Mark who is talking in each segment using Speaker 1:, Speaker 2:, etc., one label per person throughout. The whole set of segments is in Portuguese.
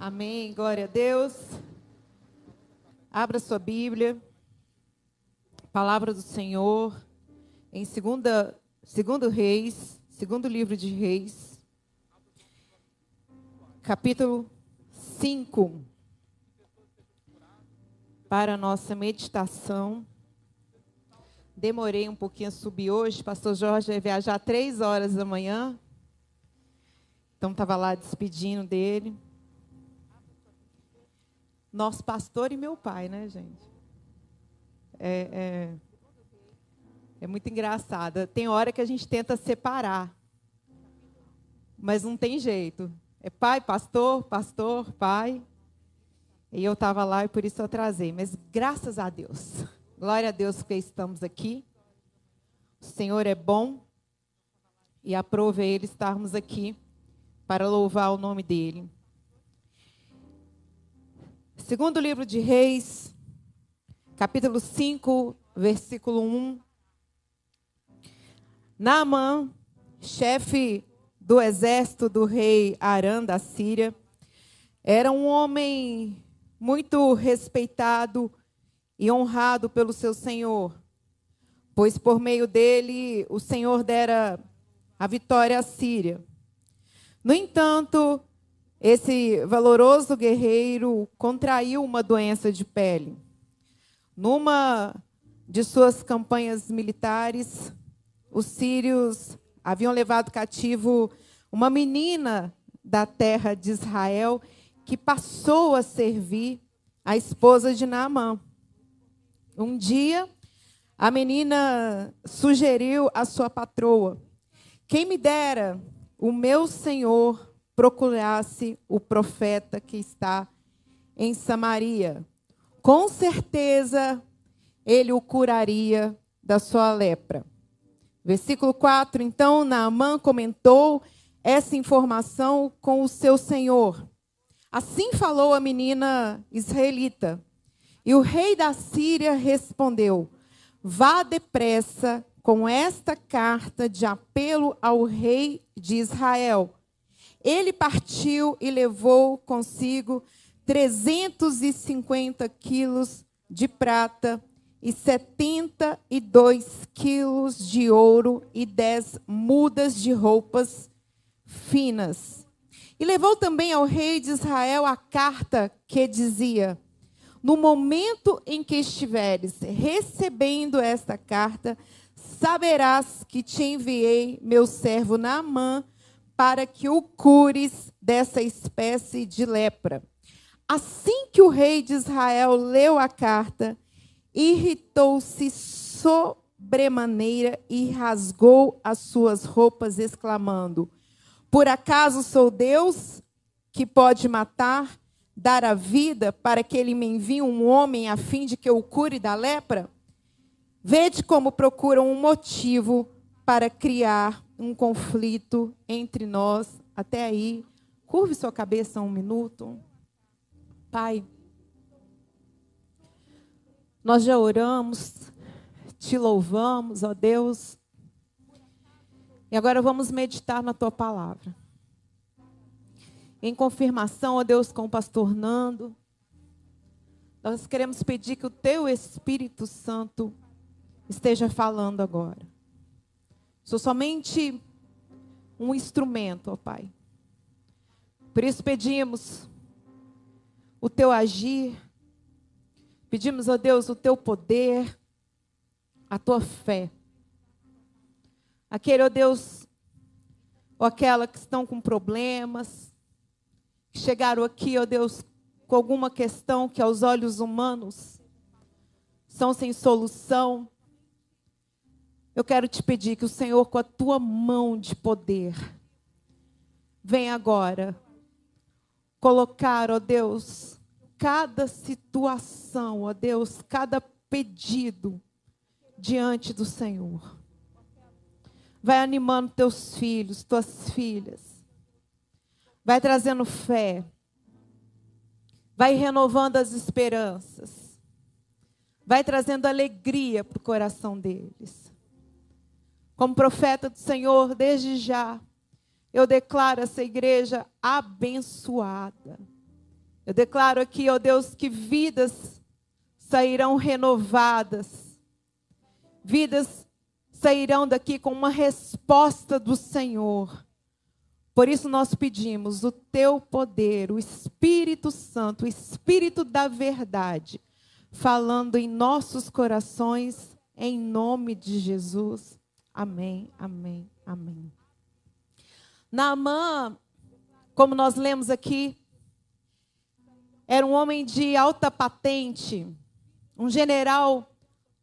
Speaker 1: Amém. Glória a Deus. Abra sua Bíblia. Palavra do Senhor em segunda, segundo Reis, segundo livro de Reis, capítulo 5. Para a nossa meditação. Demorei um pouquinho a subir hoje. Pastor Jorge vai viajar três horas da manhã. Então estava lá despedindo dele. Nosso pastor e meu pai, né, gente? É, é, é muito engraçado. Tem hora que a gente tenta separar, mas não tem jeito. É pai, pastor, pastor, pai. E eu estava lá e por isso eu atrasei. Mas graças a Deus. Glória a Deus que estamos aqui. O Senhor é bom. E aprove Ele estarmos aqui para louvar o nome dEle. Segundo livro de Reis, capítulo 5, versículo 1. Naamã, chefe do exército do rei Arã da Síria, era um homem muito respeitado e honrado pelo seu senhor, pois por meio dele o Senhor dera a vitória à Síria. No entanto, esse valoroso guerreiro contraiu uma doença de pele. Numa de suas campanhas militares, os sírios haviam levado cativo uma menina da terra de Israel que passou a servir a esposa de Naamã. Um dia, a menina sugeriu à sua patroa: Quem me dera o meu senhor procurasse o profeta que está em Samaria. Com certeza ele o curaria da sua lepra. Versículo 4: Então Naamã comentou essa informação com o seu senhor. Assim falou a menina israelita. E o rei da Síria respondeu: Vá depressa com esta carta de apelo ao rei de Israel ele partiu e levou consigo 350 quilos de prata e 72 quilos de ouro e 10 mudas de roupas finas. E levou também ao rei de Israel a carta que dizia: No momento em que estiveres recebendo esta carta, saberás que te enviei meu servo Naamã para que o cures dessa espécie de lepra. Assim que o rei de Israel leu a carta, irritou-se sobremaneira e rasgou as suas roupas, exclamando: Por acaso sou Deus que pode matar, dar a vida, para que ele me envie um homem a fim de que eu o cure da lepra? Vede como procuram um motivo para criar um conflito entre nós. Até aí, curve sua cabeça um minuto. Pai, nós já oramos, te louvamos, ó Deus. E agora vamos meditar na tua palavra. Em confirmação, ó Deus, com o pastor Nando, nós queremos pedir que o teu Espírito Santo esteja falando agora. Sou somente um instrumento, ó Pai. Por isso pedimos o teu agir, pedimos, ó Deus, o teu poder, a tua fé. Aquele, ó Deus, ou aquela que estão com problemas, que chegaram aqui, ó Deus, com alguma questão que aos olhos humanos são sem solução. Eu quero te pedir que o Senhor, com a tua mão de poder, venha agora colocar, ó Deus, cada situação, ó Deus, cada pedido diante do Senhor. Vai animando teus filhos, tuas filhas. Vai trazendo fé. Vai renovando as esperanças. Vai trazendo alegria para o coração deles. Como profeta do Senhor, desde já, eu declaro essa igreja abençoada. Eu declaro aqui, ó Deus, que vidas sairão renovadas, vidas sairão daqui com uma resposta do Senhor. Por isso nós pedimos o teu poder, o Espírito Santo, o Espírito da verdade, falando em nossos corações, em nome de Jesus. Amém, amém, amém. Naamã, como nós lemos aqui, era um homem de alta patente, um general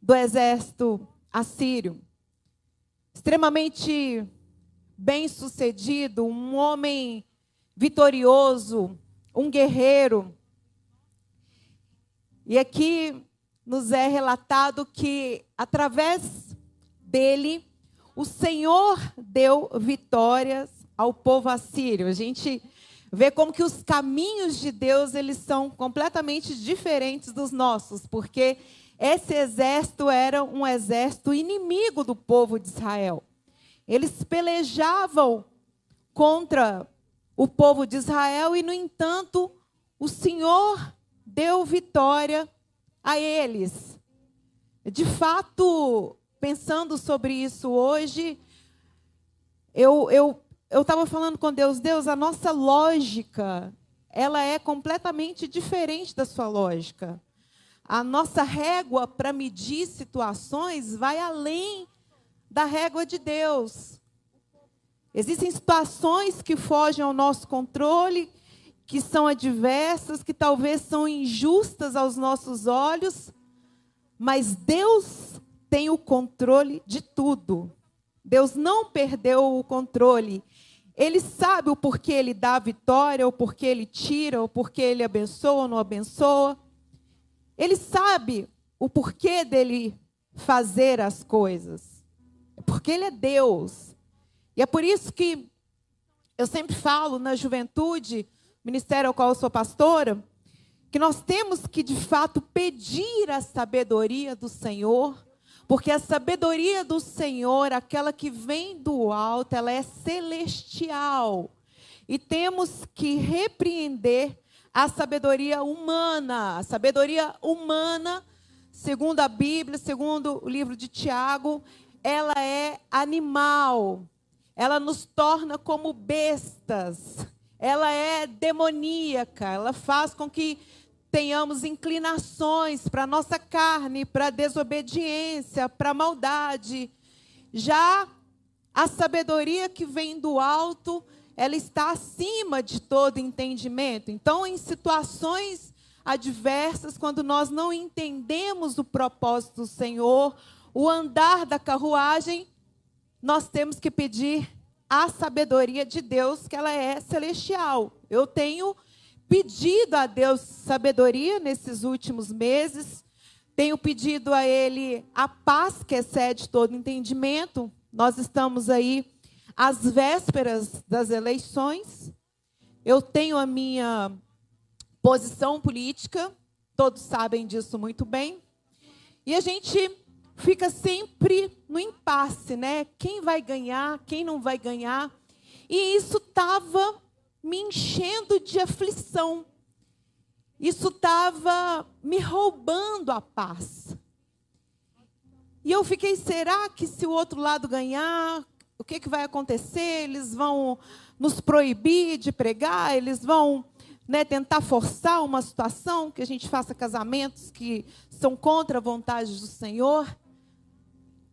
Speaker 1: do exército assírio, extremamente bem-sucedido, um homem vitorioso, um guerreiro. E aqui nos é relatado que através dele o Senhor deu vitórias ao povo assírio. A gente vê como que os caminhos de Deus eles são completamente diferentes dos nossos, porque esse exército era um exército inimigo do povo de Israel. Eles pelejavam contra o povo de Israel e, no entanto, o Senhor deu vitória a eles. De fato, pensando sobre isso hoje, eu eu eu estava falando com Deus, Deus, a nossa lógica, ela é completamente diferente da sua lógica. A nossa régua para medir situações vai além da régua de Deus. Existem situações que fogem ao nosso controle, que são adversas, que talvez são injustas aos nossos olhos, mas Deus tem o controle de tudo. Deus não perdeu o controle. Ele sabe o porquê ele dá a vitória, o porquê ele tira, o porquê ele abençoa ou não abençoa. Ele sabe o porquê dele fazer as coisas. Porque ele é Deus. E é por isso que eu sempre falo na juventude, ministério ao qual eu sou pastora, que nós temos que de fato pedir a sabedoria do Senhor porque a sabedoria do Senhor, aquela que vem do alto, ela é celestial. E temos que repreender a sabedoria humana. A sabedoria humana, segundo a Bíblia, segundo o livro de Tiago, ela é animal. Ela nos torna como bestas. Ela é demoníaca. Ela faz com que tenhamos inclinações para nossa carne, para desobediência, para maldade. Já a sabedoria que vem do alto, ela está acima de todo entendimento. Então, em situações adversas, quando nós não entendemos o propósito do Senhor, o andar da carruagem, nós temos que pedir a sabedoria de Deus, que ela é celestial. Eu tenho pedido a Deus sabedoria nesses últimos meses. Tenho pedido a Ele a paz que excede todo entendimento. Nós estamos aí às vésperas das eleições. Eu tenho a minha posição política, todos sabem disso muito bem. E a gente fica sempre no impasse, né? Quem vai ganhar, quem não vai ganhar. E isso estava me enchendo de aflição. Isso estava me roubando a paz. E eu fiquei, será que se o outro lado ganhar, o que, que vai acontecer? Eles vão nos proibir de pregar, eles vão né, tentar forçar uma situação que a gente faça casamentos que são contra a vontade do Senhor.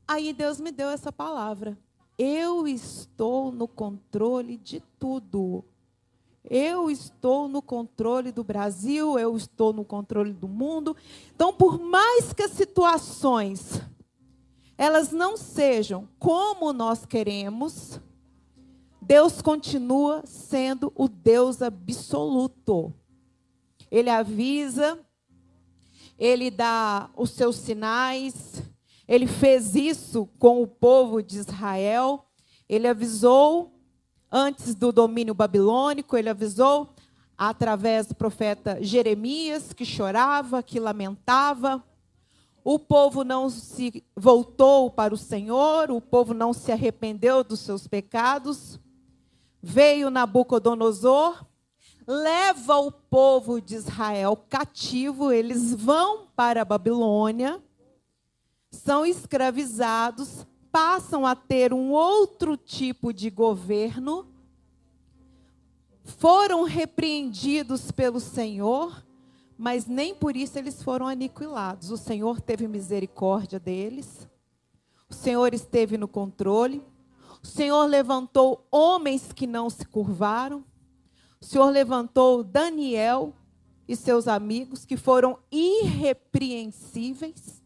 Speaker 1: Aí Deus me deu essa palavra. Eu estou no controle de tudo. Eu estou no controle do Brasil, eu estou no controle do mundo. Então, por mais que as situações elas não sejam como nós queremos, Deus continua sendo o Deus absoluto. Ele avisa, ele dá os seus sinais, ele fez isso com o povo de Israel, ele avisou antes do domínio babilônico, ele avisou através do profeta Jeremias, que chorava, que lamentava. O povo não se voltou para o Senhor, o povo não se arrependeu dos seus pecados. Veio Nabucodonosor, leva o povo de Israel cativo, eles vão para a Babilônia, são escravizados, passam a ter um outro tipo de governo, foram repreendidos pelo Senhor, mas nem por isso eles foram aniquilados. O Senhor teve misericórdia deles, o Senhor esteve no controle, o Senhor levantou homens que não se curvaram, o Senhor levantou Daniel e seus amigos, que foram irrepreensíveis.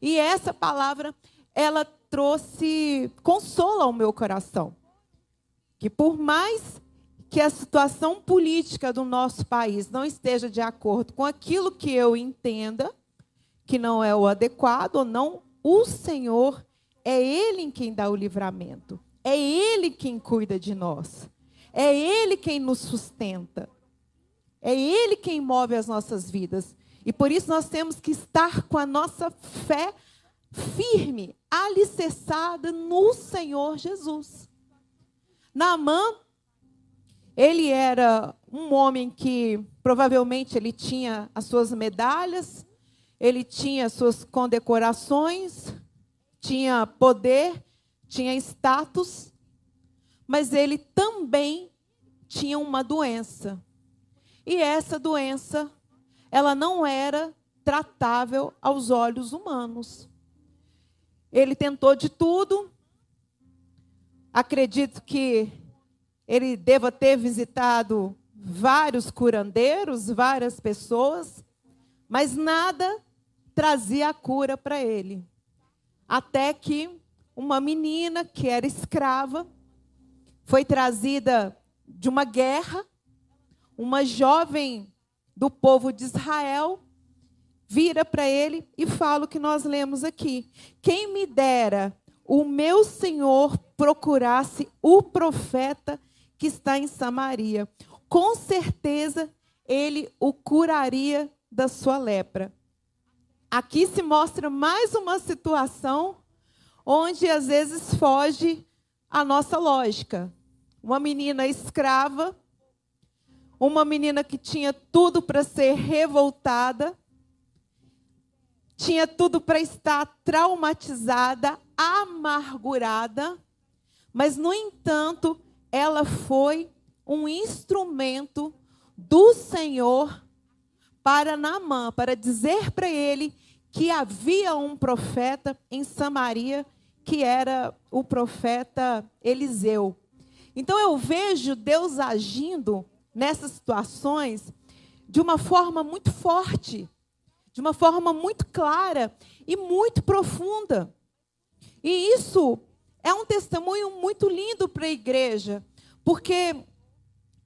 Speaker 1: E essa palavra, ela trouxe consolo ao meu coração. Que por mais que a situação política do nosso país não esteja de acordo com aquilo que eu entenda, que não é o adequado ou não, o Senhor é Ele em quem dá o livramento. É Ele quem cuida de nós. É Ele quem nos sustenta. É Ele quem move as nossas vidas. E por isso nós temos que estar com a nossa fé firme, alicerçada no Senhor Jesus. Naamã, ele era um homem que provavelmente ele tinha as suas medalhas, ele tinha as suas condecorações, tinha poder, tinha status, mas ele também tinha uma doença. E essa doença, ela não era tratável aos olhos humanos. Ele tentou de tudo. Acredito que ele deva ter visitado vários curandeiros, várias pessoas, mas nada trazia a cura para ele. Até que uma menina que era escrava foi trazida de uma guerra, uma jovem do povo de Israel vira para ele e fala o que nós lemos aqui: Quem me dera o meu senhor procurasse o profeta que está em Samaria, com certeza ele o curaria da sua lepra. Aqui se mostra mais uma situação onde às vezes foge a nossa lógica uma menina escrava, uma menina que tinha tudo para ser revoltada, tinha tudo para estar traumatizada, amargurada, mas, no entanto, ela foi um instrumento do Senhor para Naamã, para dizer para ele que havia um profeta em Samaria, que era o profeta Eliseu. Então eu vejo Deus agindo nessas situações de uma forma muito forte, de uma forma muito clara e muito profunda. E isso é um testemunho muito lindo para a igreja, porque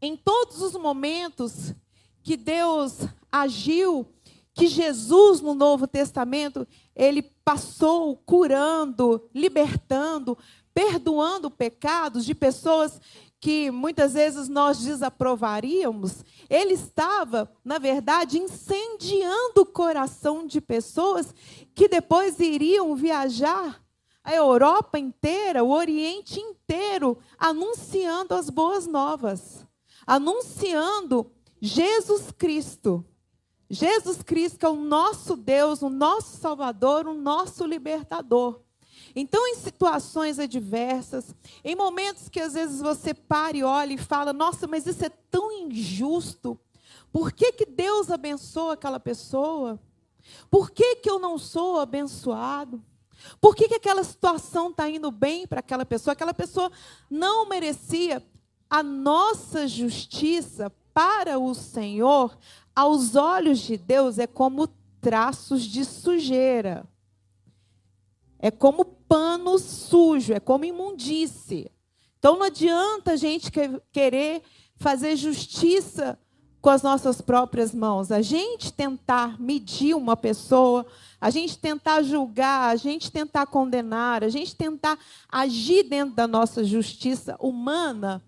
Speaker 1: em todos os momentos que Deus agiu, que Jesus no Novo Testamento, ele passou curando, libertando, perdoando pecados de pessoas que muitas vezes nós desaprovaríamos, ele estava, na verdade, incendiando o coração de pessoas que depois iriam viajar a Europa inteira, o Oriente inteiro, anunciando as boas novas, anunciando Jesus Cristo. Jesus Cristo é o nosso Deus, o nosso Salvador, o nosso libertador. Então, em situações adversas, em momentos que às vezes você para e olha e fala: Nossa, mas isso é tão injusto. Por que, que Deus abençoa aquela pessoa? Por que, que eu não sou abençoado? Por que, que aquela situação está indo bem para aquela pessoa? Aquela pessoa não merecia. A nossa justiça para o Senhor, aos olhos de Deus, é como traços de sujeira. É como pano sujo, é como imundície. Então não adianta a gente querer fazer justiça com as nossas próprias mãos. A gente tentar medir uma pessoa, a gente tentar julgar, a gente tentar condenar, a gente tentar agir dentro da nossa justiça humana.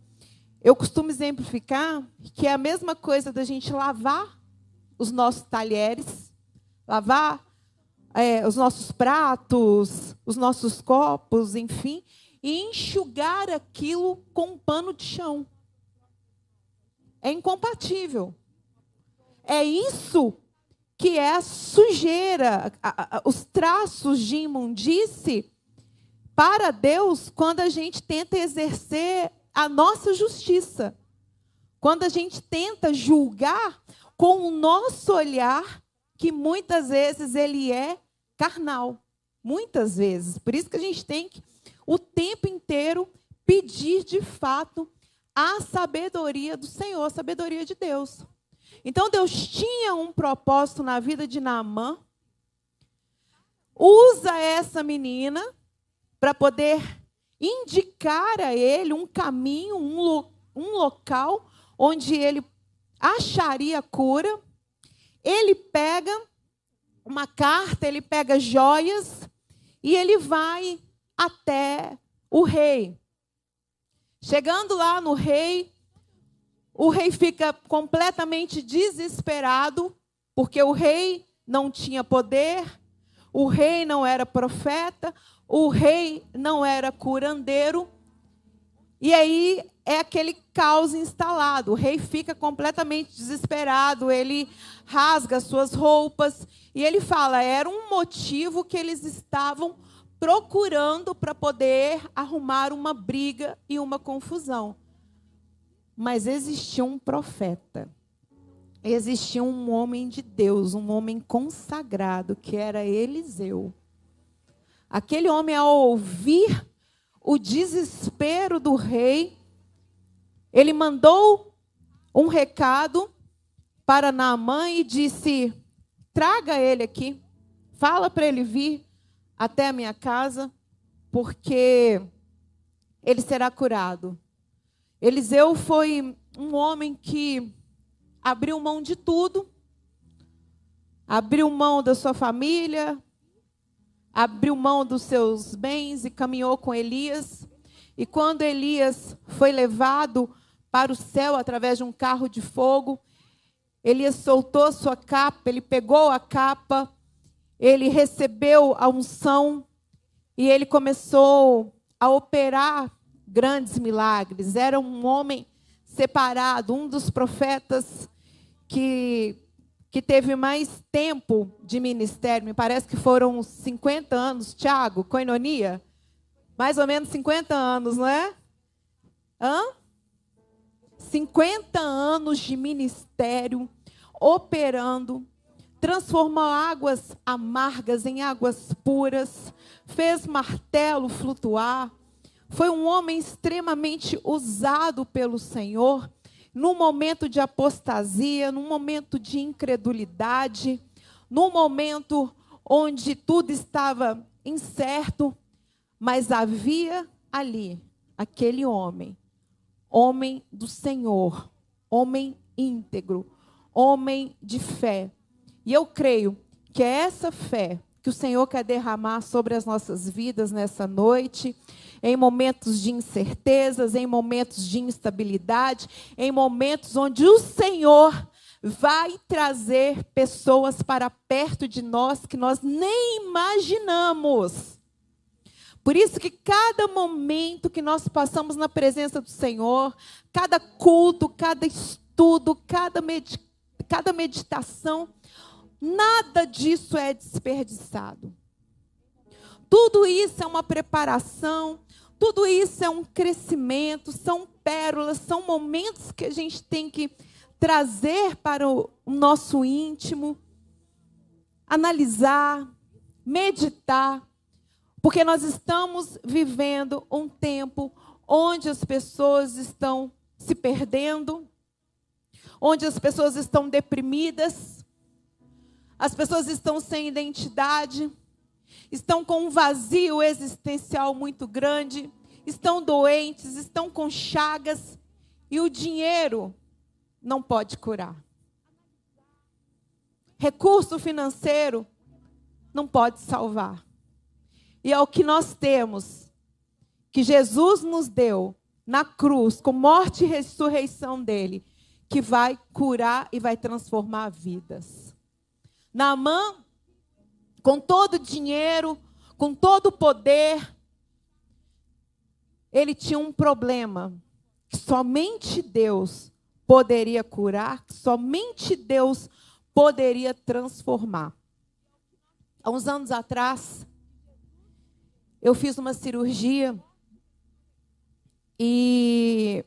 Speaker 1: Eu costumo exemplificar que é a mesma coisa da gente lavar os nossos talheres, lavar é, os nossos pratos, os nossos copos, enfim, e enxugar aquilo com um pano de chão. é incompatível. É isso que é a sujeira, a, a, os traços de imundície para Deus quando a gente tenta exercer a nossa justiça. Quando a gente tenta julgar com o nosso olhar, que muitas vezes ele é carnal. Muitas vezes. Por isso que a gente tem que, o tempo inteiro, pedir de fato a sabedoria do Senhor, a sabedoria de Deus. Então Deus tinha um propósito na vida de Naamã. Usa essa menina para poder indicar a ele um caminho, um, lo, um local onde ele acharia cura. Ele pega uma carta, ele pega joias e ele vai até o rei. Chegando lá no rei, o rei fica completamente desesperado, porque o rei não tinha poder, o rei não era profeta, o rei não era curandeiro. E aí é aquele caos instalado. O rei fica completamente desesperado, ele rasga suas roupas e ele fala: era um motivo que eles estavam procurando para poder arrumar uma briga e uma confusão. Mas existia um profeta. Existia um homem de Deus, um homem consagrado, que era Eliseu. Aquele homem, ao ouvir o desespero do rei, ele mandou um recado para Naamã e disse: traga ele aqui, fala para ele vir até a minha casa, porque ele será curado. Eliseu foi um homem que abriu mão de tudo, abriu mão da sua família, abriu mão dos seus bens e caminhou com Elias. E quando Elias foi levado para o céu através de um carro de fogo, Elias soltou sua capa, ele pegou a capa, ele recebeu a unção e ele começou a operar grandes milagres. Era um homem separado, um dos profetas que, que teve mais tempo de ministério. Me parece que foram 50 anos, Tiago, coinonia. Mais ou menos 50 anos, não é? Hã? 50 anos de ministério operando, transformou águas amargas em águas puras, fez martelo flutuar, foi um homem extremamente usado pelo Senhor, num momento de apostasia, num momento de incredulidade, num momento onde tudo estava incerto, mas havia ali aquele homem, homem do Senhor, homem íntegro, homem de fé. E eu creio que é essa fé que o Senhor quer derramar sobre as nossas vidas nessa noite, em momentos de incertezas, em momentos de instabilidade, em momentos onde o Senhor vai trazer pessoas para perto de nós que nós nem imaginamos. Por isso que cada momento que nós passamos na presença do Senhor, cada culto, cada estudo, cada, med cada meditação, Nada disso é desperdiçado. Tudo isso é uma preparação, tudo isso é um crescimento, são pérolas, são momentos que a gente tem que trazer para o nosso íntimo, analisar, meditar, porque nós estamos vivendo um tempo onde as pessoas estão se perdendo, onde as pessoas estão deprimidas, as pessoas estão sem identidade, estão com um vazio existencial muito grande, estão doentes, estão com chagas e o dinheiro não pode curar. Recurso financeiro não pode salvar. E é o que nós temos, que Jesus nos deu na cruz, com morte e ressurreição dele, que vai curar e vai transformar vidas. Naamã, com todo o dinheiro, com todo o poder, ele tinha um problema. Que somente Deus poderia curar, somente Deus poderia transformar. Há uns anos atrás, eu fiz uma cirurgia e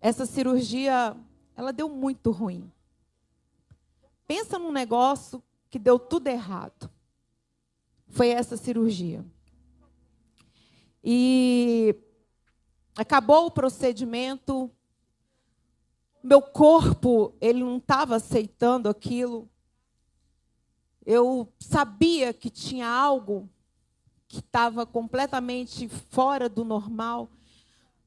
Speaker 1: essa cirurgia, ela deu muito ruim. Pensa num negócio que deu tudo errado. Foi essa cirurgia. E acabou o procedimento, meu corpo, ele não estava aceitando aquilo. Eu sabia que tinha algo que estava completamente fora do normal,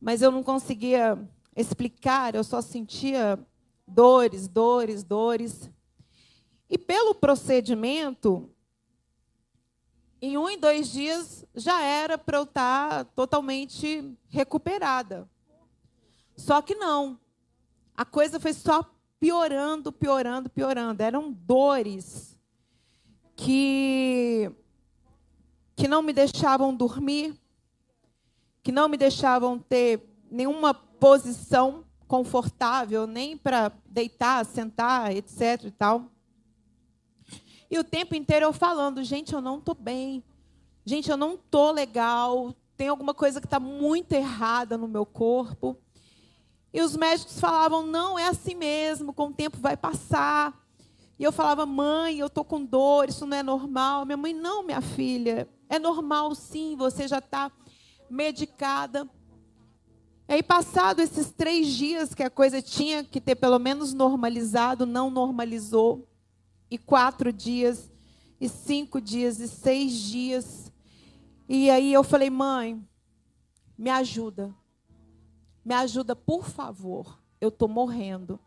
Speaker 1: mas eu não conseguia explicar, eu só sentia dores, dores, dores. E pelo procedimento, em um e dois dias já era para eu estar tá totalmente recuperada. Só que não. A coisa foi só piorando, piorando, piorando. Eram dores que que não me deixavam dormir, que não me deixavam ter nenhuma posição confortável, nem para deitar, sentar, etc e tal. E o tempo inteiro eu falando, gente, eu não estou bem. Gente, eu não estou legal. Tem alguma coisa que está muito errada no meu corpo. E os médicos falavam, não, é assim mesmo, com o tempo vai passar. E eu falava, mãe, eu estou com dor, isso não é normal. Minha mãe, não, minha filha, é normal sim, você já está medicada. E aí, passado esses três dias que a coisa tinha que ter pelo menos normalizado, não normalizou e quatro dias, e cinco dias, e seis dias. E aí eu falei, mãe, me ajuda. Me ajuda, por favor. Eu estou morrendo.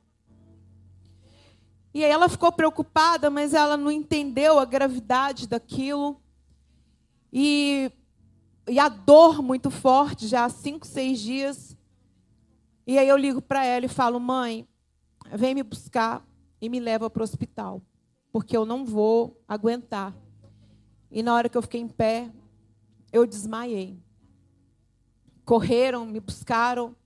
Speaker 1: E aí ela ficou preocupada, mas ela não entendeu a gravidade daquilo. E, e a dor muito forte, já há cinco, seis dias. E aí eu ligo para ela e falo, mãe, vem me buscar e me leva para o hospital porque eu não vou aguentar. E na hora que eu fiquei em pé, eu desmaiei. Correram, me buscaram,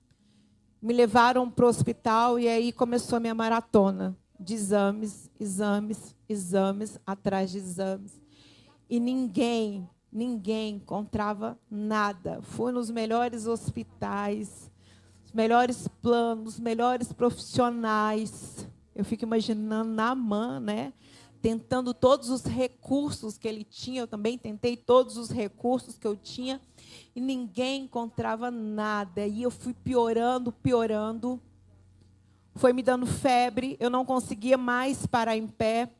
Speaker 1: me levaram para o hospital e aí começou a minha maratona de exames, exames, exames, atrás de exames. E ninguém, ninguém encontrava nada. Fui nos melhores hospitais, os melhores planos, os melhores profissionais. Eu fico imaginando na mão, né? Tentando todos os recursos que ele tinha, eu também tentei todos os recursos que eu tinha, e ninguém encontrava nada. E eu fui piorando, piorando. Foi me dando febre, eu não conseguia mais parar em pé.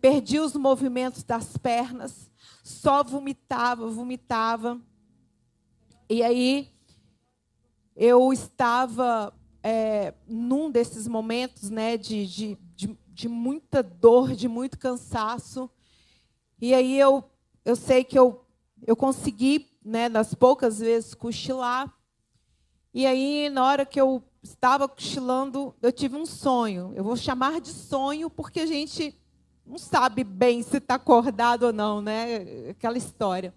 Speaker 1: Perdi os movimentos das pernas, só vomitava, vomitava. E aí eu estava é, num desses momentos né, de, de, de, muita dor, de muito cansaço. E aí eu, eu sei que eu, eu consegui, né, nas poucas vezes, cochilar. E aí, na hora que eu estava cochilando, eu tive um sonho. Eu vou chamar de sonho porque a gente não sabe bem se está acordado ou não, né? Aquela história.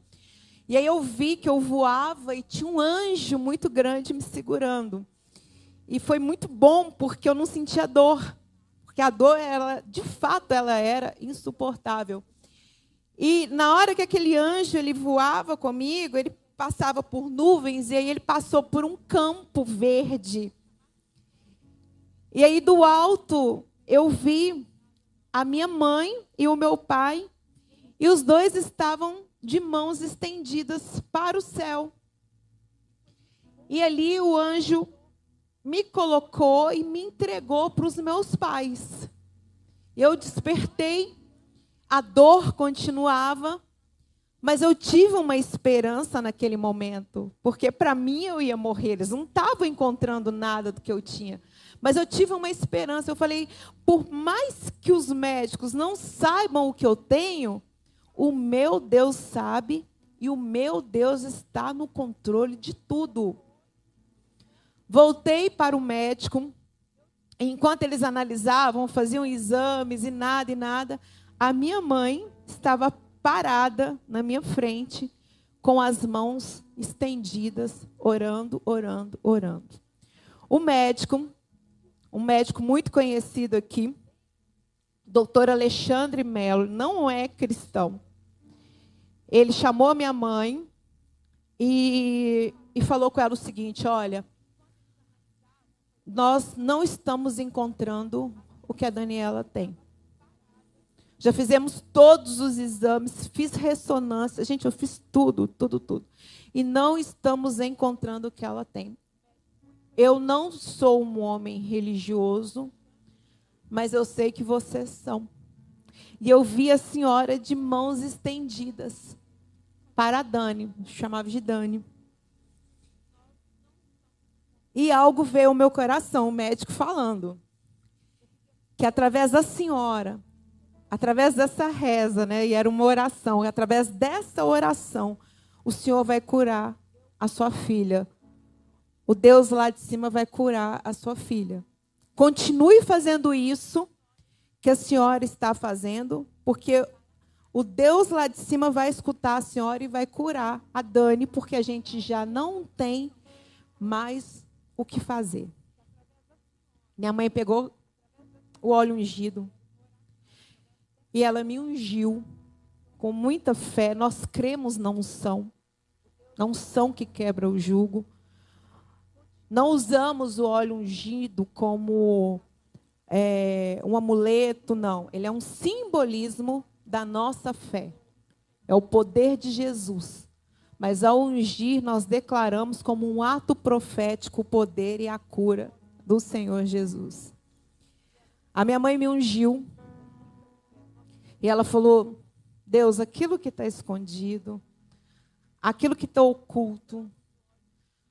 Speaker 1: E aí eu vi que eu voava e tinha um anjo muito grande me segurando. E foi muito bom porque eu não sentia dor. Porque a dor, ela, de fato, ela era insuportável. E na hora que aquele anjo ele voava comigo, ele passava por nuvens e aí ele passou por um campo verde. E aí do alto eu vi a minha mãe e o meu pai, e os dois estavam de mãos estendidas para o céu. E ali o anjo me colocou e me entregou para os meus pais. Eu despertei, a dor continuava, mas eu tive uma esperança naquele momento, porque para mim eu ia morrer, eles não estavam encontrando nada do que eu tinha. Mas eu tive uma esperança. Eu falei, por mais que os médicos não saibam o que eu tenho, o meu Deus sabe e o meu Deus está no controle de tudo. Voltei para o médico. Enquanto eles analisavam, faziam exames e nada e nada, a minha mãe estava parada na minha frente, com as mãos estendidas, orando, orando, orando. O médico, um médico muito conhecido aqui, doutor Alexandre Melo, não é cristão. Ele chamou minha mãe e, e falou com ela o seguinte: olha, nós não estamos encontrando o que a Daniela tem. Já fizemos todos os exames, fiz ressonância, gente, eu fiz tudo, tudo, tudo. E não estamos encontrando o que ela tem. Eu não sou um homem religioso, mas eu sei que vocês são. E eu vi a senhora de mãos estendidas para a Dani, chamava de Dani. E algo veio ao meu coração, o médico falando que através da senhora, através dessa reza, né, e era uma oração, através dessa oração, o Senhor vai curar a sua filha. O Deus lá de cima vai curar a sua filha. Continue fazendo isso que a senhora está fazendo, porque o Deus lá de cima vai escutar a senhora e vai curar a Dani, porque a gente já não tem mais o que fazer. Minha mãe pegou o óleo ungido e ela me ungiu com muita fé. Nós cremos na unção, na unção que quebra o jugo. Não usamos o óleo ungido como é, um amuleto, não. Ele é um simbolismo da nossa fé. É o poder de Jesus. Mas ao ungir, nós declaramos como um ato profético o poder e a cura do Senhor Jesus. A minha mãe me ungiu. E ela falou: Deus, aquilo que está escondido, aquilo que está oculto,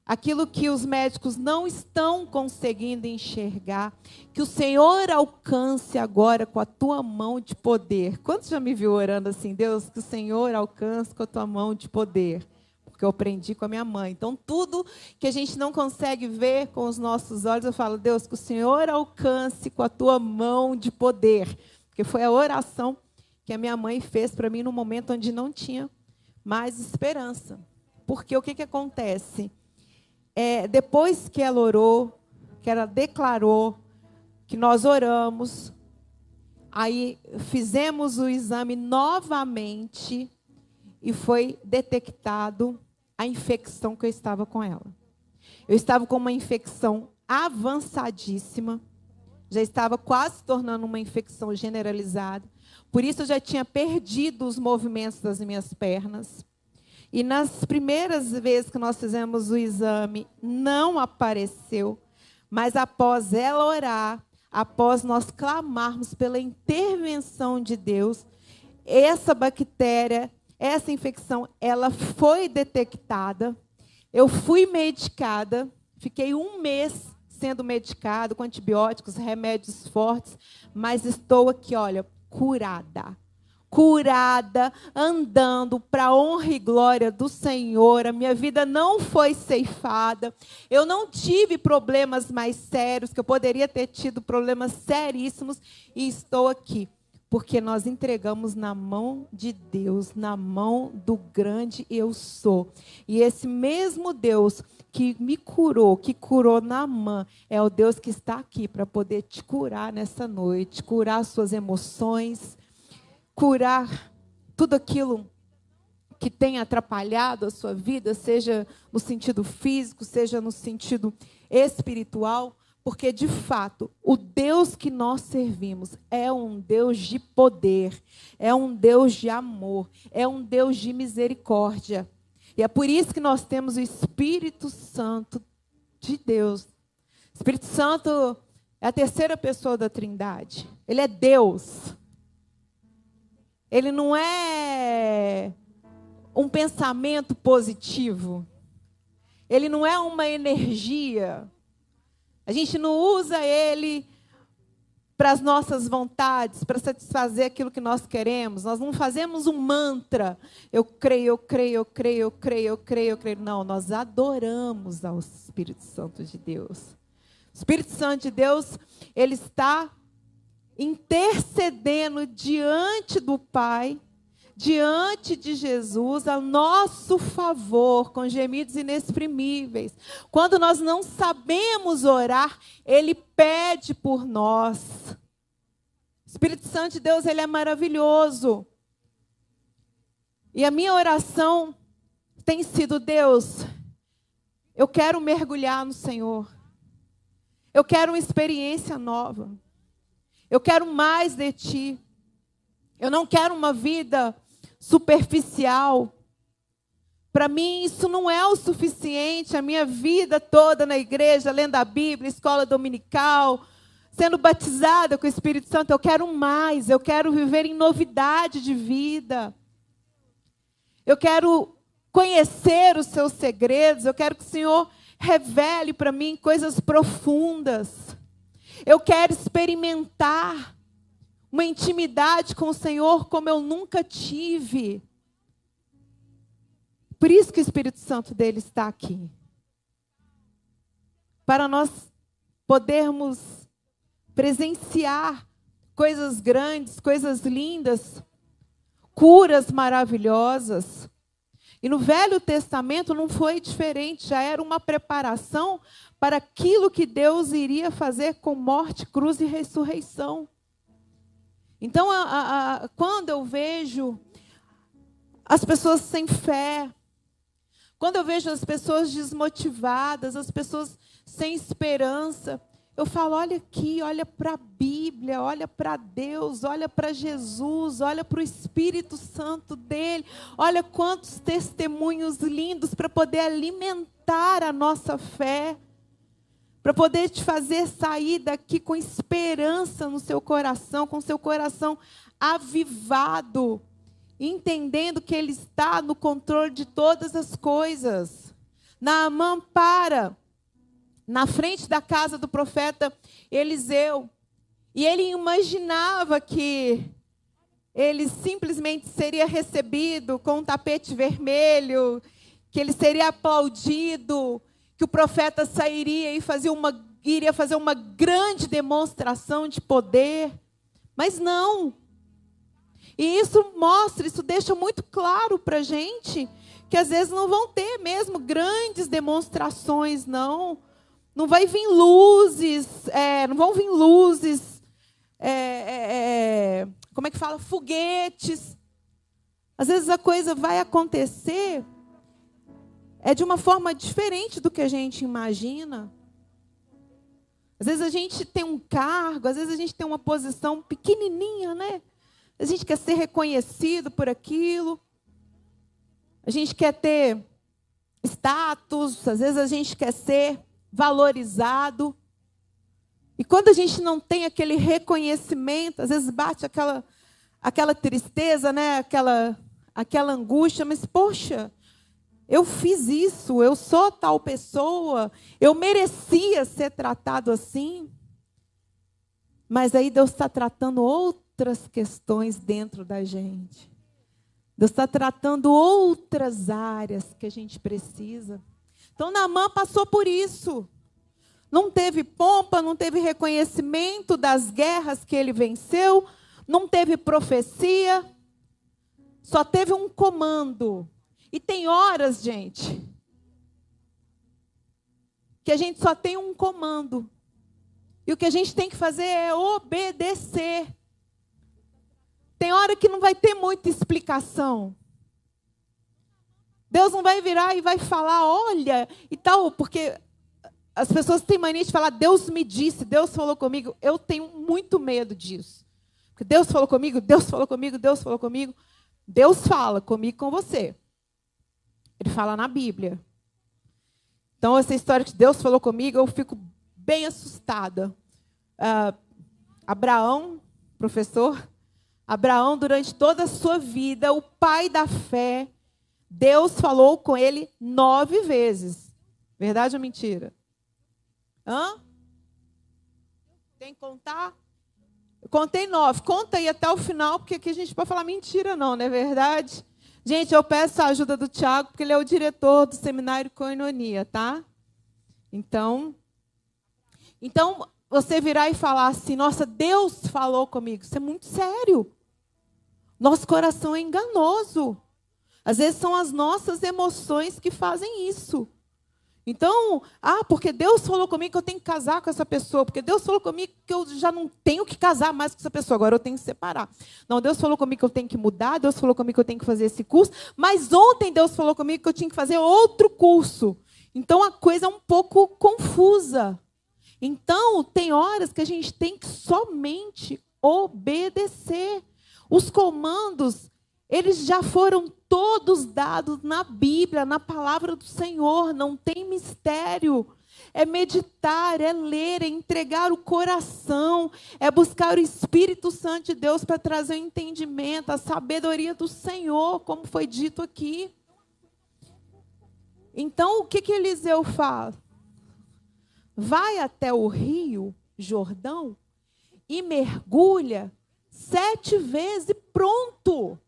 Speaker 1: aquilo que os médicos não estão conseguindo enxergar, que o Senhor alcance agora com a tua mão de poder. Quantos já me viu orando assim, Deus, que o Senhor alcance com a tua mão de poder? Porque eu aprendi com a minha mãe. Então, tudo que a gente não consegue ver com os nossos olhos, eu falo, Deus, que o Senhor alcance com a tua mão de poder. Porque foi a oração que a minha mãe fez para mim no momento onde não tinha mais esperança. Porque o que, que acontece? é, depois que ela orou, que ela declarou, que nós oramos, aí fizemos o exame novamente e foi detectado a infecção que eu estava com ela. Eu estava com uma infecção avançadíssima, já estava quase se tornando uma infecção generalizada. Por isso eu já tinha perdido os movimentos das minhas pernas. E nas primeiras vezes que nós fizemos o exame, não apareceu. Mas após ela orar, após nós clamarmos pela intervenção de Deus, essa bactéria, essa infecção, ela foi detectada. Eu fui medicada, fiquei um mês sendo medicado com antibióticos, remédios fortes, mas estou aqui, olha, curada curada, andando para honra e glória do Senhor. A minha vida não foi ceifada. Eu não tive problemas mais sérios, que eu poderia ter tido problemas seríssimos, e estou aqui. Porque nós entregamos na mão de Deus, na mão do grande eu sou. E esse mesmo Deus que me curou, que curou Naamã, é o Deus que está aqui para poder te curar nessa noite, curar suas emoções, curar tudo aquilo que tem atrapalhado a sua vida, seja no sentido físico, seja no sentido espiritual, porque de fato, o Deus que nós servimos é um Deus de poder, é um Deus de amor, é um Deus de misericórdia. E é por isso que nós temos o Espírito Santo de Deus. O Espírito Santo é a terceira pessoa da Trindade. Ele é Deus. Ele não é um pensamento positivo. Ele não é uma energia. A gente não usa ele para as nossas vontades, para satisfazer aquilo que nós queremos. Nós não fazemos um mantra. Eu creio, eu creio, eu creio, eu creio, eu creio, eu creio. Não, nós adoramos ao Espírito Santo de Deus. O Espírito Santo de Deus, ele está intercedendo diante do Pai, diante de Jesus a nosso favor, com gemidos inexprimíveis. Quando nós não sabemos orar, Ele pede por nós. O Espírito Santo de Deus, Ele é maravilhoso. E a minha oração tem sido: Deus, eu quero mergulhar no Senhor. Eu quero uma experiência nova. Eu quero mais de Ti. Eu não quero uma vida superficial. Para mim, isso não é o suficiente. A minha vida toda na igreja, lendo a Bíblia, escola dominical, sendo batizada com o Espírito Santo. Eu quero mais. Eu quero viver em novidade de vida. Eu quero conhecer os seus segredos. Eu quero que o Senhor revele para mim coisas profundas. Eu quero experimentar uma intimidade com o Senhor como eu nunca tive. Por isso que o Espírito Santo dele está aqui. Para nós podermos presenciar coisas grandes, coisas lindas, curas maravilhosas. E no Velho Testamento não foi diferente, já era uma preparação para aquilo que Deus iria fazer com morte, cruz e ressurreição. Então, a, a, a, quando eu vejo as pessoas sem fé, quando eu vejo as pessoas desmotivadas, as pessoas sem esperança, eu falo: olha aqui, olha para a Bíblia, olha para Deus, olha para Jesus, olha para o Espírito Santo dele, olha quantos testemunhos lindos para poder alimentar a nossa fé, para poder te fazer sair daqui com esperança no seu coração, com seu coração avivado, entendendo que Ele está no controle de todas as coisas. Naamã para na frente da casa do profeta Eliseu. E ele imaginava que ele simplesmente seria recebido com um tapete vermelho, que ele seria aplaudido, que o profeta sairia e fazia uma, iria fazer uma grande demonstração de poder. Mas não. E isso mostra, isso deixa muito claro para a gente que às vezes não vão ter mesmo grandes demonstrações, não. Não vai vir luzes, é, não vão vir luzes, é, é, é, como é que fala? Foguetes. Às vezes a coisa vai acontecer é de uma forma diferente do que a gente imagina. Às vezes a gente tem um cargo, às vezes a gente tem uma posição pequenininha, né? A gente quer ser reconhecido por aquilo. A gente quer ter status, às vezes a gente quer ser valorizado. E quando a gente não tem aquele reconhecimento, às vezes bate aquela, aquela tristeza, né? aquela, aquela angústia, mas poxa, eu fiz isso, eu sou tal pessoa, eu merecia ser tratado assim. Mas aí Deus está tratando outras questões dentro da gente. Deus está tratando outras áreas que a gente precisa. Então Naamã passou por isso. Não teve pompa, não teve reconhecimento das guerras que ele venceu, não teve profecia, só teve um comando. E tem horas, gente, que a gente só tem um comando. E o que a gente tem que fazer é obedecer. Tem hora que não vai ter muita explicação. Deus não vai virar e vai falar, olha, e tal, porque as pessoas têm mania de falar, Deus me disse, Deus falou comigo. Eu tenho muito medo disso. Porque Deus falou comigo, Deus falou comigo, Deus falou comigo. Deus fala comigo com você. Ele fala na Bíblia. Então, essa história que Deus falou comigo, eu fico bem assustada. Uh, Abraão, professor, Abraão, durante toda a sua vida, o pai da fé, Deus falou com ele nove vezes. Verdade ou mentira? Hã? Tem que contar? Eu contei nove. Conta aí até o final, porque aqui a gente pode falar mentira, não, não é verdade? Gente, eu peço a ajuda do Tiago, porque ele é o diretor do seminário Coinonia, tá? Então, então você virar e falar assim: Nossa, Deus falou comigo. Isso é muito sério. Nosso coração é enganoso. Às vezes são as nossas emoções que fazem isso. Então, ah, porque Deus falou comigo que eu tenho que casar com essa pessoa, porque Deus falou comigo que eu já não tenho que casar mais com essa pessoa, agora eu tenho que separar. Não, Deus falou comigo que eu tenho que mudar, Deus falou comigo que eu tenho que fazer esse curso, mas ontem Deus falou comigo que eu tinha que fazer outro curso. Então a coisa é um pouco confusa. Então, tem horas que a gente tem que somente obedecer. Os comandos, eles já foram todos dados na Bíblia, na palavra do Senhor, não tem mistério. É meditar, é ler, é entregar o coração, é buscar o Espírito Santo de Deus para trazer o entendimento, a sabedoria do Senhor, como foi dito aqui. Então, o que, que Eliseu faz? Vai até o rio Jordão e mergulha sete vezes e pronto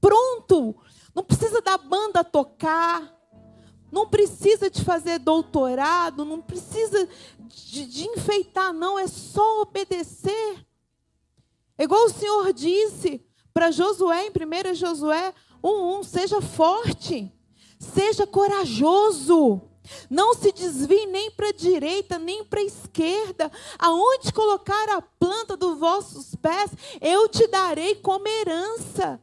Speaker 1: pronto. Não precisa da banda tocar. Não precisa de fazer doutorado. Não precisa de, de enfeitar, não. É só obedecer. É igual o Senhor disse para Josué, em 1 Josué 1,1: seja forte, seja corajoso. Não se desvie nem para a direita, nem para a esquerda. Aonde colocar a planta dos vossos pés, eu te darei como herança.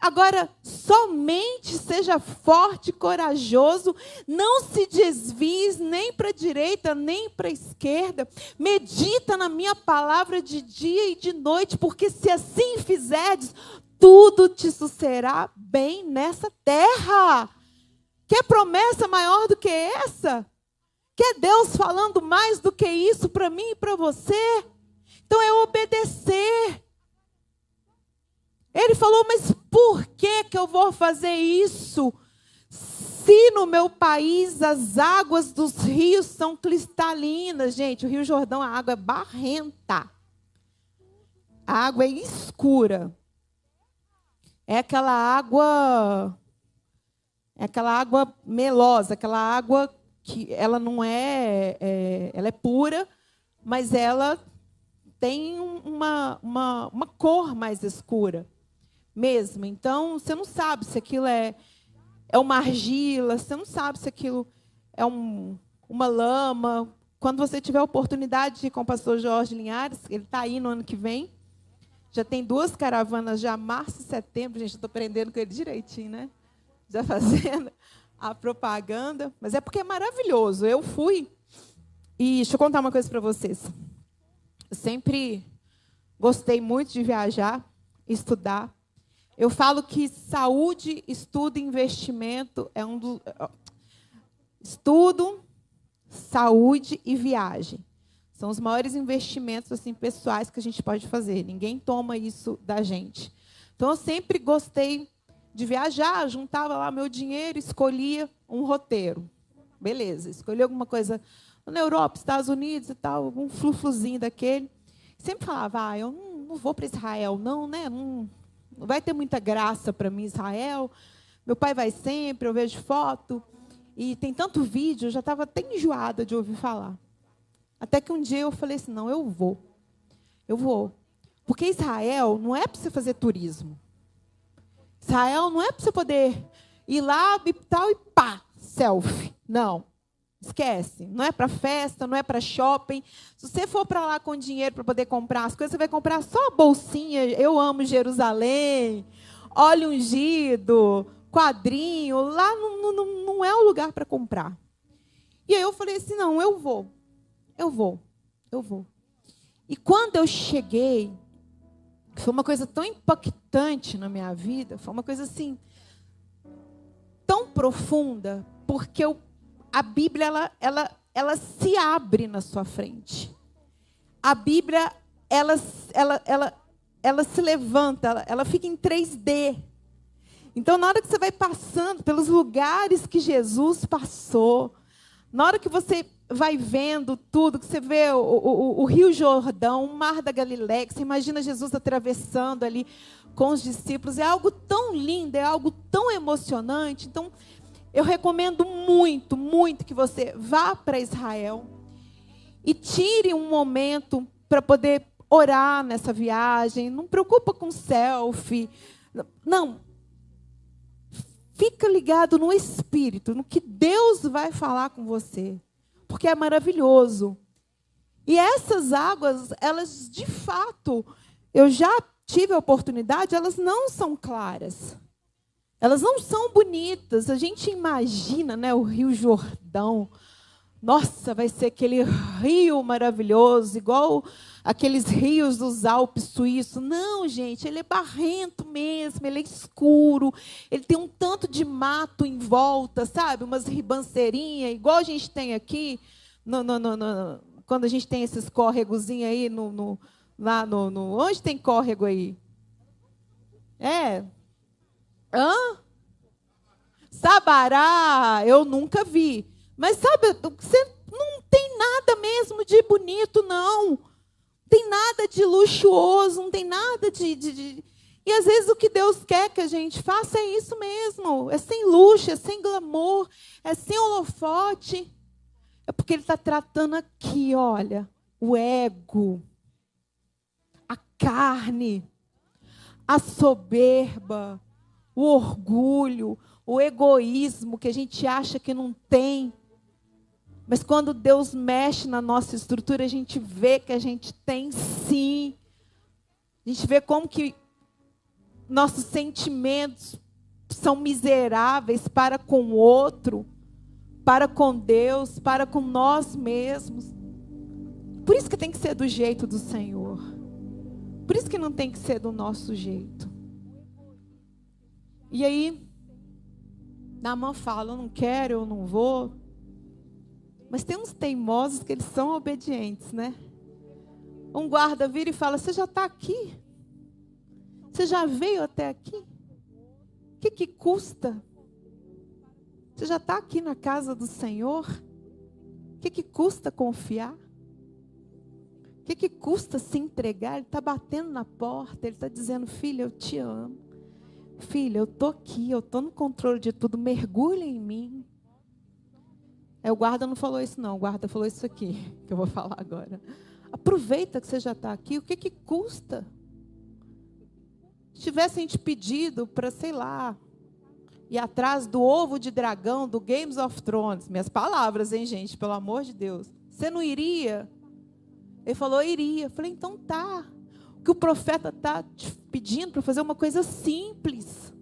Speaker 1: Agora, somente seja forte corajoso, não se desvie nem para a direita, nem para a esquerda. Medita na minha palavra de dia e de noite, porque se assim fizerdes, tudo te sucederá bem nessa terra. Quer promessa maior do que essa? Quer Deus falando mais do que isso para mim e para você? Então é obedecer. Ele falou, mas por que, que eu vou fazer isso? Se no meu país as águas dos rios são cristalinas, gente, o Rio Jordão, a água é barrenta. A água é escura. É aquela água é aquela água melosa, aquela água que ela não é, é ela é pura, mas ela tem uma, uma, uma cor mais escura mesmo. Então, você não sabe se aquilo é, é uma argila, você não sabe se aquilo é um, uma lama. Quando você tiver a oportunidade de ir com o pastor Jorge Linhares, ele está aí no ano que vem. Já tem duas caravanas já, março e setembro. Gente, estou aprendendo com ele direitinho, né? Já fazendo a propaganda. Mas é porque é maravilhoso. Eu fui. E deixa eu contar uma coisa para vocês. Eu sempre gostei muito de viajar, estudar. Eu falo que saúde, estudo e investimento é um do estudo, saúde e viagem. São os maiores investimentos assim pessoais que a gente pode fazer. Ninguém toma isso da gente. Então eu sempre gostei de viajar, juntava lá meu dinheiro, escolhia um roteiro. Beleza, escolhi alguma coisa na Europa, Estados Unidos e tal, algum flufluzinho daquele. Sempre falava, ah, eu não, não vou para Israel, não, né? Não, não vai ter muita graça para mim, Israel. Meu pai vai sempre, eu vejo foto. E tem tanto vídeo, eu já estava até enjoada de ouvir falar. Até que um dia eu falei assim: não, eu vou. Eu vou. Porque Israel não é para você fazer turismo. Israel não é para você poder ir lá e tal e pá, selfie. Não. Esquece. Não é para festa, não é para shopping. Se você for para lá com dinheiro para poder comprar as coisas, você vai comprar só bolsinha. Eu amo Jerusalém, óleo ungido, quadrinho. Lá não, não, não é o lugar para comprar. E aí eu falei assim: não, eu vou. Eu vou. Eu vou. E quando eu cheguei, foi uma coisa tão impactante na minha vida, foi uma coisa assim, tão profunda, porque eu a Bíblia ela, ela, ela se abre na sua frente. A Bíblia ela, ela, ela, ela se levanta, ela, ela fica em 3D. Então, na hora que você vai passando pelos lugares que Jesus passou, na hora que você vai vendo tudo, que você vê o, o, o, Rio Jordão, o Mar da Galileia, que você imagina Jesus atravessando ali com os discípulos, é algo tão lindo, é algo tão emocionante. Então, eu recomendo muito, muito que você vá para Israel e tire um momento para poder orar nessa viagem, não preocupa com selfie. Não. Fica ligado no espírito, no que Deus vai falar com você, porque é maravilhoso. E essas águas, elas de fato, eu já tive a oportunidade, elas não são claras. Elas não são bonitas. A gente imagina, né, o Rio Jordão. Nossa, vai ser aquele rio maravilhoso, igual aqueles rios dos Alpes suíços. Não, gente, ele é barrento mesmo, ele é escuro, ele tem um tanto de mato em volta, sabe? Umas ribanceirinhas, igual a gente tem aqui, no, no, no, quando a gente tem esses córregozinhos aí, no, lá no, no. Onde tem córrego aí? É. Hã? Sabará, eu nunca vi. Mas sabe, você não tem nada mesmo de bonito, não tem nada de luxuoso, não tem nada de, de, de, E às vezes o que Deus quer que a gente faça é isso mesmo. É sem luxo, é sem glamour, é sem holofote. É porque Ele está tratando aqui, olha, o ego, a carne, a soberba, o orgulho, o egoísmo que a gente acha que não tem. Mas quando Deus mexe na nossa estrutura, a gente vê que a gente tem sim. A gente vê como que nossos sentimentos são miseráveis para com o outro, para com Deus, para com nós mesmos. Por isso que tem que ser do jeito do Senhor. Por isso que não tem que ser do nosso jeito. E aí, Namã fala: eu não quero, eu não vou. Mas tem uns teimosos que eles são obedientes, né? Um guarda vira e fala: Você já está aqui? Você já veio até aqui? O que, que custa? Você já está aqui na casa do Senhor? O que, que custa confiar? O que, que custa se entregar? Ele está batendo na porta, ele está dizendo: Filha, eu te amo. Filha, eu estou aqui, eu estou no controle de tudo, mergulha em mim. É, o guarda não falou isso, não. O guarda falou isso aqui, que eu vou falar agora. Aproveita que você já está aqui. O que, que custa? Se tivessem te pedido para, sei lá, ir atrás do ovo de dragão do Games of Thrones. Minhas palavras, hein, gente? Pelo amor de Deus. Você não iria? Ele falou, iria. Eu falei, então tá. Que o profeta está te pedindo para fazer uma coisa simples.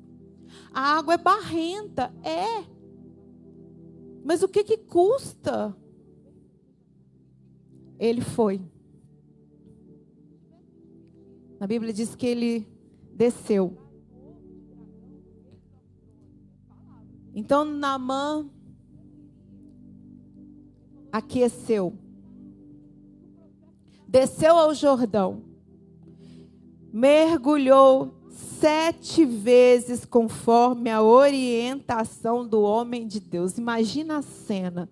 Speaker 1: A água é barrenta. É. Mas o que, que custa? Ele foi. A Bíblia diz que ele desceu. Então Naamã aqueceu. Desceu ao Jordão. Mergulhou sete vezes conforme a orientação do homem de Deus. Imagina a cena.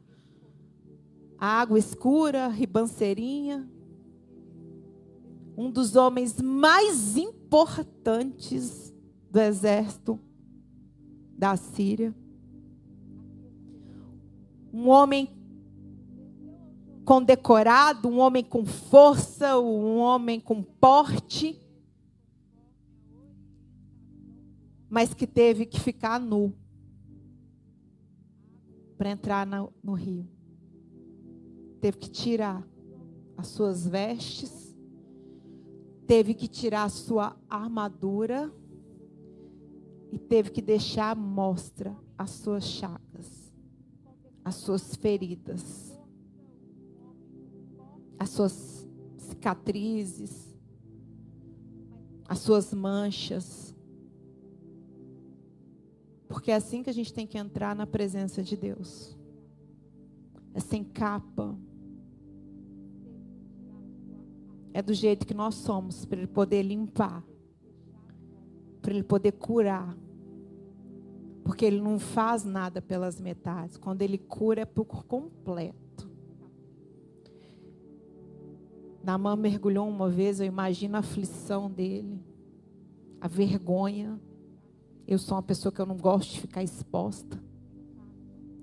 Speaker 1: A água escura, ribanceirinha. Um dos homens mais importantes do exército da Síria. Um homem condecorado, um homem com força, um homem com porte mas que teve que ficar nu para entrar no, no rio. Teve que tirar as suas vestes, teve que tirar a sua armadura e teve que deixar à mostra as suas chagas, as suas feridas, as suas cicatrizes, as suas manchas. Porque é assim que a gente tem que entrar na presença de Deus. É sem capa. É do jeito que nós somos, para Ele poder limpar. Para Ele poder curar. Porque Ele não faz nada pelas metades. Quando Ele cura é por completo. Namã mergulhou uma vez, eu imagino a aflição dele, a vergonha. Eu sou uma pessoa que eu não gosto de ficar exposta.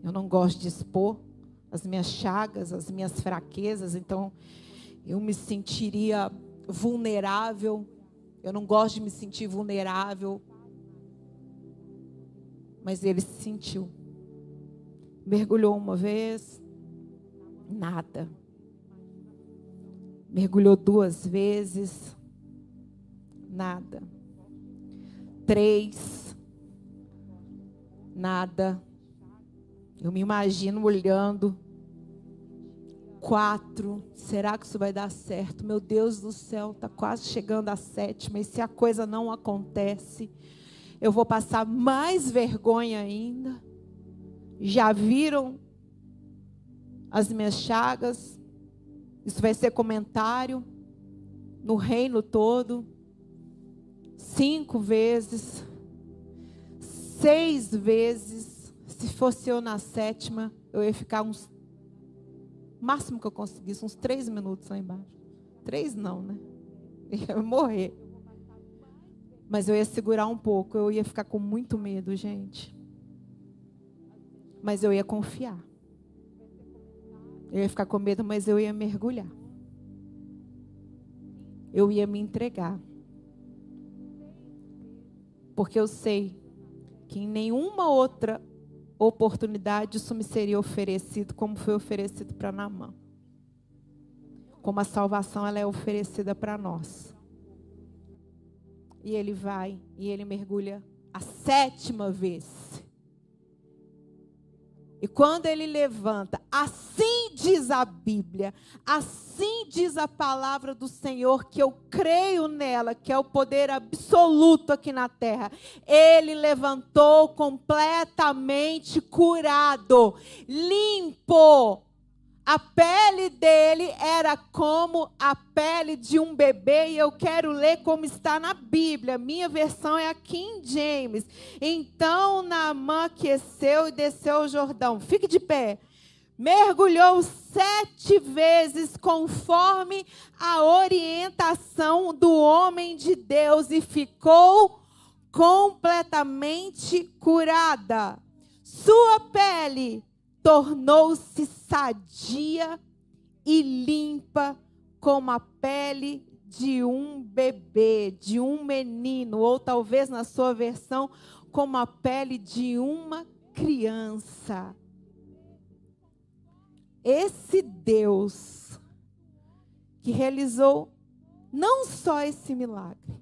Speaker 1: Eu não gosto de expor as minhas chagas, as minhas fraquezas. Então, eu me sentiria vulnerável. Eu não gosto de me sentir vulnerável. Mas ele se sentiu. Mergulhou uma vez, nada. Mergulhou duas vezes, nada. Três, nada. Eu me imagino olhando. Quatro, será que isso vai dar certo? Meu Deus do céu, está quase chegando a sétima. E se a coisa não acontece, eu vou passar mais vergonha ainda. Já viram as minhas chagas? Isso vai ser comentário no reino todo. Cinco vezes, seis vezes se fosse eu na sétima, eu ia ficar uns. Máximo que eu conseguisse, uns três minutos lá embaixo. Três não, né? Ia morrer. Mas eu ia segurar um pouco, eu ia ficar com muito medo, gente. Mas eu ia confiar. Eu ia ficar com medo, mas eu ia mergulhar. Eu ia me entregar. Porque eu sei que em nenhuma outra oportunidade, isso me seria oferecido como foi oferecido para Naamã. Como a salvação ela é oferecida para nós. E ele vai e ele mergulha a sétima vez. E quando ele levanta, assim diz a Bíblia, assim diz a palavra do Senhor, que eu creio nela, que é o poder absoluto aqui na terra. Ele levantou completamente curado, limpo, a pele dele era como a pele de um bebê, e eu quero ler como está na Bíblia. Minha versão é a King James. Então Naamã aqueceu e desceu o Jordão. Fique de pé. Mergulhou sete vezes conforme a orientação do homem de Deus e ficou completamente curada. Sua pele tornou-se sadia e limpa como a pele de um bebê, de um menino, ou talvez na sua versão, como a pele de uma criança. Esse Deus que realizou não só esse milagre,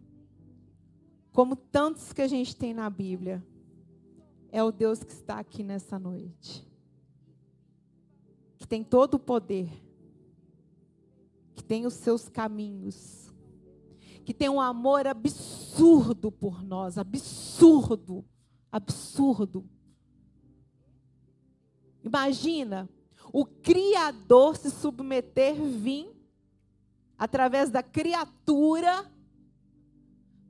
Speaker 1: como tantos que a gente tem na Bíblia, é o Deus que está aqui nessa noite que tem todo o poder, que tem os seus caminhos, que tem um amor absurdo por nós, absurdo, absurdo. Imagina o Criador se submeter, vir através da criatura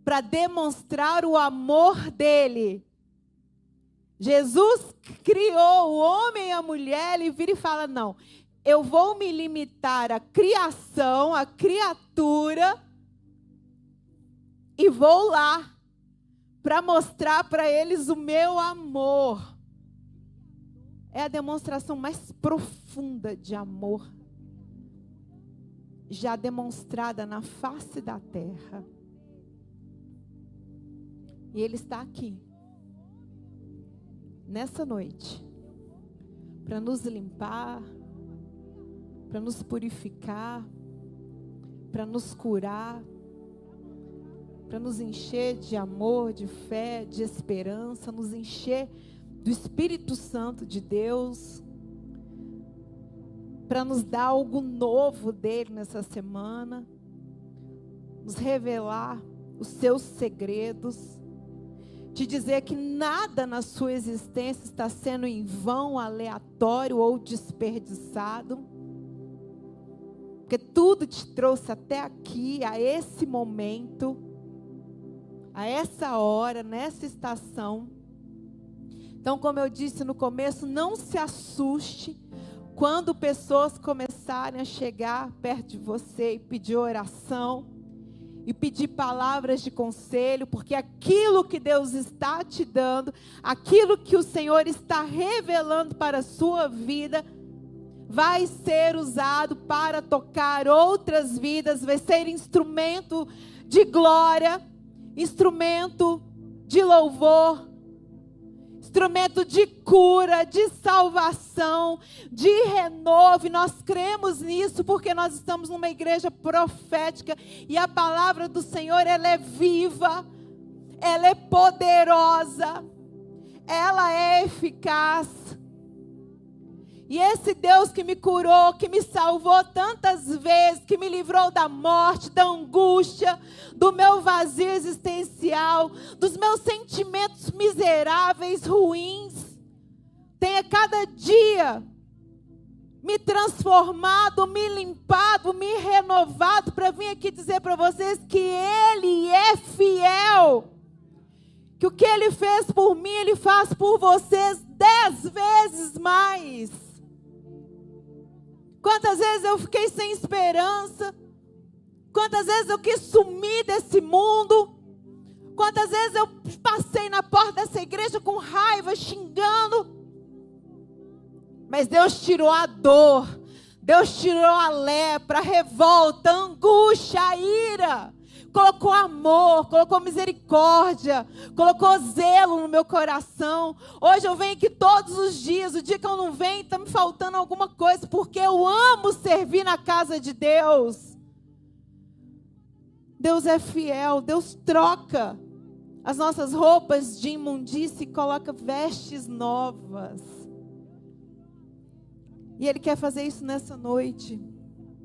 Speaker 1: para demonstrar o amor dele Jesus criou o homem e a mulher, ele vira e fala: não, eu vou me limitar à criação, à criatura, e vou lá para mostrar para eles o meu amor. É a demonstração mais profunda de amor já demonstrada na face da terra. E ele está aqui nessa noite para nos limpar, para nos purificar, para nos curar, para nos encher de amor, de fé, de esperança, nos encher do Espírito Santo de Deus, para nos dar algo novo dele nessa semana, nos revelar os seus segredos te dizer que nada na sua existência está sendo em vão, aleatório ou desperdiçado. Porque tudo te trouxe até aqui, a esse momento, a essa hora, nessa estação. Então, como eu disse no começo, não se assuste quando pessoas começarem a chegar perto de você e pedir oração e pedir palavras de conselho, porque aquilo que Deus está te dando, aquilo que o Senhor está revelando para a sua vida, vai ser usado para tocar outras vidas, vai ser instrumento de glória, instrumento de louvor, instrumento de cura, de salvação, de renovo. E nós cremos nisso porque nós estamos numa igreja profética e a palavra do Senhor ela é viva, ela é poderosa, ela é eficaz. E esse Deus que me curou, que me salvou tantas vezes, que me livrou da morte, da angústia, do meu vazio existencial, dos meus sentimentos miseráveis, ruins, tem a cada dia me transformado, me limpado, me renovado para vir aqui dizer para vocês que Ele é fiel. Que o que Ele fez por mim, Ele faz por vocês dez vezes mais. Quantas vezes eu fiquei sem esperança? Quantas vezes eu quis sumir desse mundo? Quantas vezes eu passei na porta dessa igreja com raiva, xingando? Mas Deus tirou a dor, Deus tirou a lepra, a revolta, a angústia, a ira colocou amor, colocou misericórdia, colocou zelo no meu coração. Hoje eu venho aqui todos os dias, o dia que eu não venho, está me faltando alguma coisa, porque eu amo servir na casa de Deus. Deus é fiel, Deus troca as nossas roupas de imundície e coloca vestes novas. E Ele quer fazer isso nessa noite.